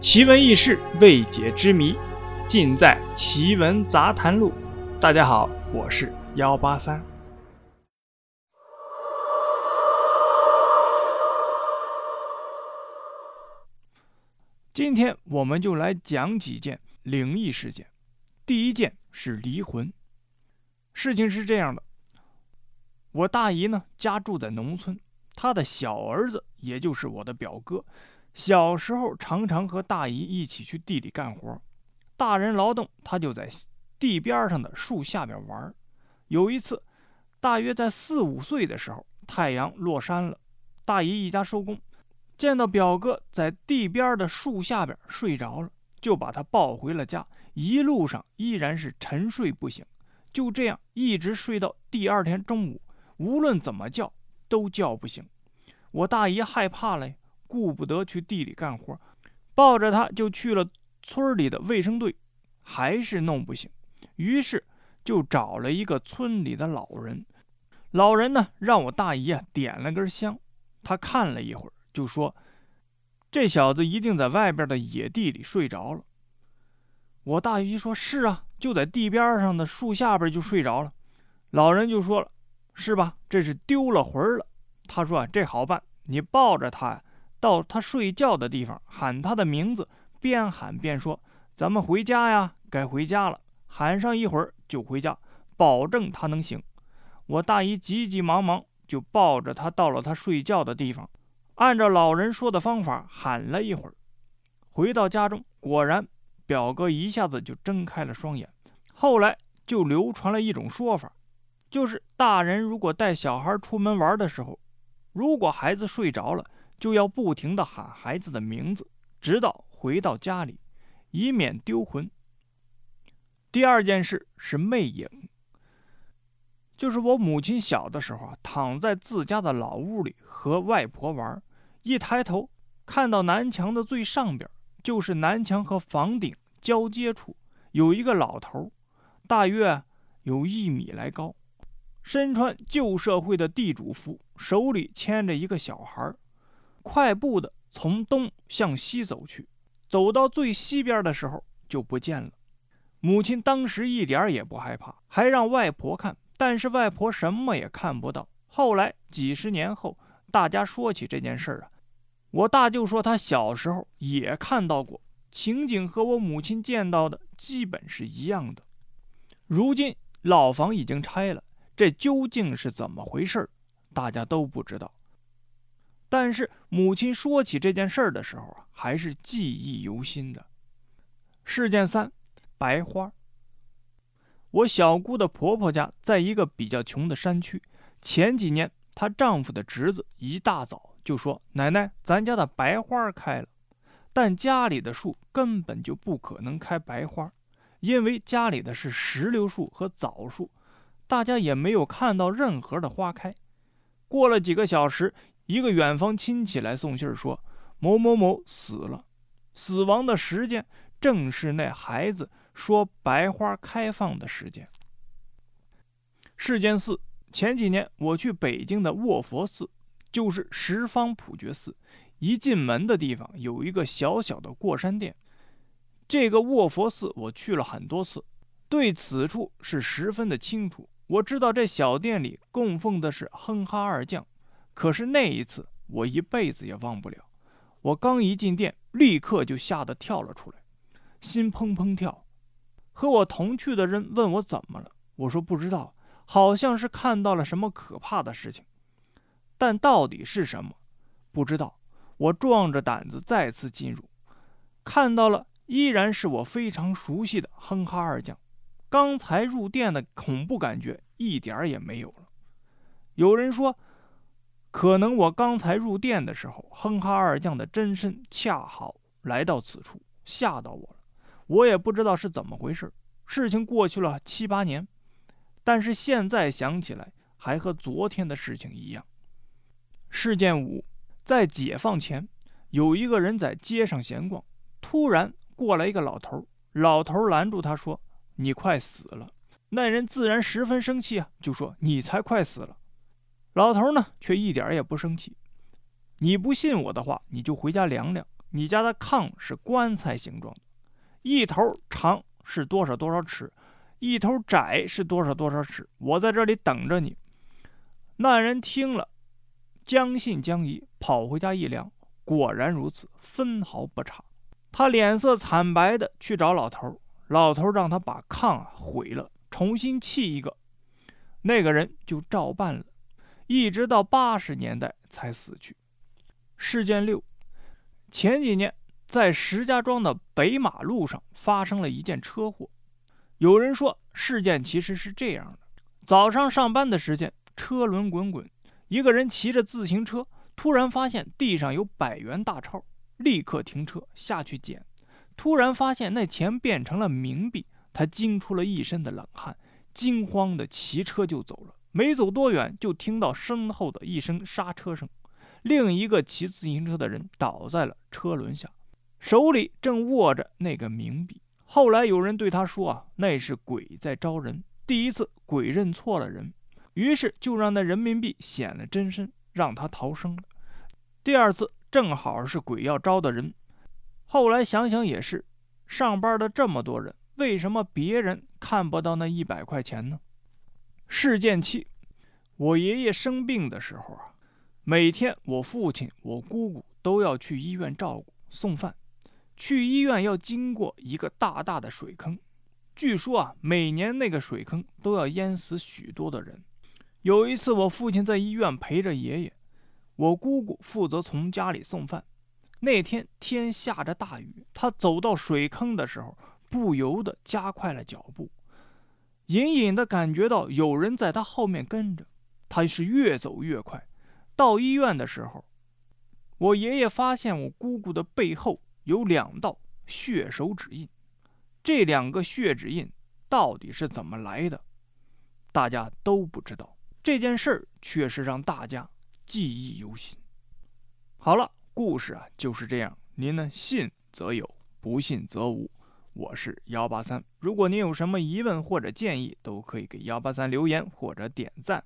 奇闻异事、未解之谜，尽在《奇闻杂谈录》。大家好，我是幺八三。今天我们就来讲几件灵异事件。第一件是离魂。事情是这样的，我大姨呢家住在农村，她的小儿子也就是我的表哥。小时候常常和大姨一起去地里干活，大人劳动，他就在地边上的树下边玩。有一次，大约在四五岁的时候，太阳落山了，大姨一家收工，见到表哥在地边的树下边睡着了，就把他抱回了家。一路上依然是沉睡不醒，就这样一直睡到第二天中午，无论怎么叫都叫不醒。我大姨害怕了。顾不得去地里干活，抱着他就去了村里的卫生队，还是弄不醒。于是就找了一个村里的老人。老人呢，让我大姨啊点了根香。他看了一会儿，就说：“这小子一定在外边的野地里睡着了。”我大姨说：“是啊，就在地边上的树下边就睡着了。”老人就说了：“是吧？这是丢了魂了。”他说：“这好办，你抱着他呀。”到他睡觉的地方喊他的名字，边喊边说：“咱们回家呀，该回家了。”喊上一会儿就回家，保证他能醒。我大姨急急忙忙就抱着他到了他睡觉的地方，按照老人说的方法喊了一会儿。回到家中，果然表哥一下子就睁开了双眼。后来就流传了一种说法，就是大人如果带小孩出门玩的时候，如果孩子睡着了。就要不停的喊孩子的名字，直到回到家里，以免丢魂。第二件事是魅影，就是我母亲小的时候啊，躺在自家的老屋里和外婆玩，一抬头看到南墙的最上边，就是南墙和房顶交接处，有一个老头，大约有一米来高，身穿旧社会的地主服，手里牵着一个小孩快步的从东向西走去，走到最西边的时候就不见了。母亲当时一点也不害怕，还让外婆看，但是外婆什么也看不到。后来几十年后，大家说起这件事儿啊，我大舅说他小时候也看到过，情景和我母亲见到的基本是一样的。如今老房已经拆了，这究竟是怎么回事大家都不知道。但是母亲说起这件事儿的时候啊，还是记忆犹新的。事件三：白花。我小姑的婆婆家在一个比较穷的山区。前几年，她丈夫的侄子一大早就说：“奶奶，咱家的白花开了。”但家里的树根本就不可能开白花，因为家里的是石榴树和枣树，大家也没有看到任何的花开。过了几个小时。一个远方亲戚来送信，说某某某死了，死亡的时间正是那孩子说白花开放的时间。事件四：前几年我去北京的卧佛寺，就是十方普觉寺，一进门的地方有一个小小的过山殿。这个卧佛寺我去了很多次，对此处是十分的清楚。我知道这小殿里供奉的是哼哈二将。可是那一次，我一辈子也忘不了。我刚一进店，立刻就吓得跳了出来，心砰砰跳。和我同去的人问我怎么了，我说不知道，好像是看到了什么可怕的事情，但到底是什么，不知道。我壮着胆子再次进入，看到了，依然是我非常熟悉的哼哈二将。刚才入店的恐怖感觉一点儿也没有了。有人说。可能我刚才入店的时候，哼哈二将的真身恰好来到此处，吓到我了。我也不知道是怎么回事。事情过去了七八年，但是现在想起来，还和昨天的事情一样。事件五，在解放前，有一个人在街上闲逛，突然过来一个老头，老头拦住他说：“你快死了。”那人自然十分生气啊，就说：“你才快死了。”老头呢，却一点也不生气。你不信我的话，你就回家量量，你家的炕是棺材形状的，一头长是多少多少尺，一头窄是多少多少尺。我在这里等着你。那人听了，将信将疑，跑回家一量，果然如此，分毫不差。他脸色惨白的去找老头，老头让他把炕啊毁了，重新砌一个。那个人就照办了，一直到八十年代才死去。事件六，前几年在石家庄的北马路上发生了一件车祸。有人说，事件其实是这样的：早上上班的时间，车轮滚滚，一个人骑着自行车，突然发现地上有百元大钞，立刻停车下去捡，突然发现那钱变成了冥币，他惊出了一身的冷汗。惊慌的骑车就走了，没走多远，就听到身后的一声刹车声，另一个骑自行车的人倒在了车轮下，手里正握着那个冥币。后来有人对他说：“啊，那是鬼在招人。”第一次鬼认错了人，于是就让那人民币显了真身，让他逃生了。第二次正好是鬼要招的人，后来想想也是，上班的这么多人。为什么别人看不到那一百块钱呢？事件七，我爷爷生病的时候啊，每天我父亲、我姑姑都要去医院照顾、送饭。去医院要经过一个大大的水坑，据说啊，每年那个水坑都要淹死许多的人。有一次，我父亲在医院陪着爷爷，我姑姑负责从家里送饭。那天天下着大雨，他走到水坑的时候。不由得加快了脚步，隐隐的感觉到有人在他后面跟着，他是越走越快。到医院的时候，我爷爷发现我姑姑的背后有两道血手指印，这两个血指印到底是怎么来的，大家都不知道。这件事儿却是让大家记忆犹新。好了，故事啊就是这样，您呢信则有，不信则无。我是幺八三，如果您有什么疑问或者建议，都可以给幺八三留言或者点赞。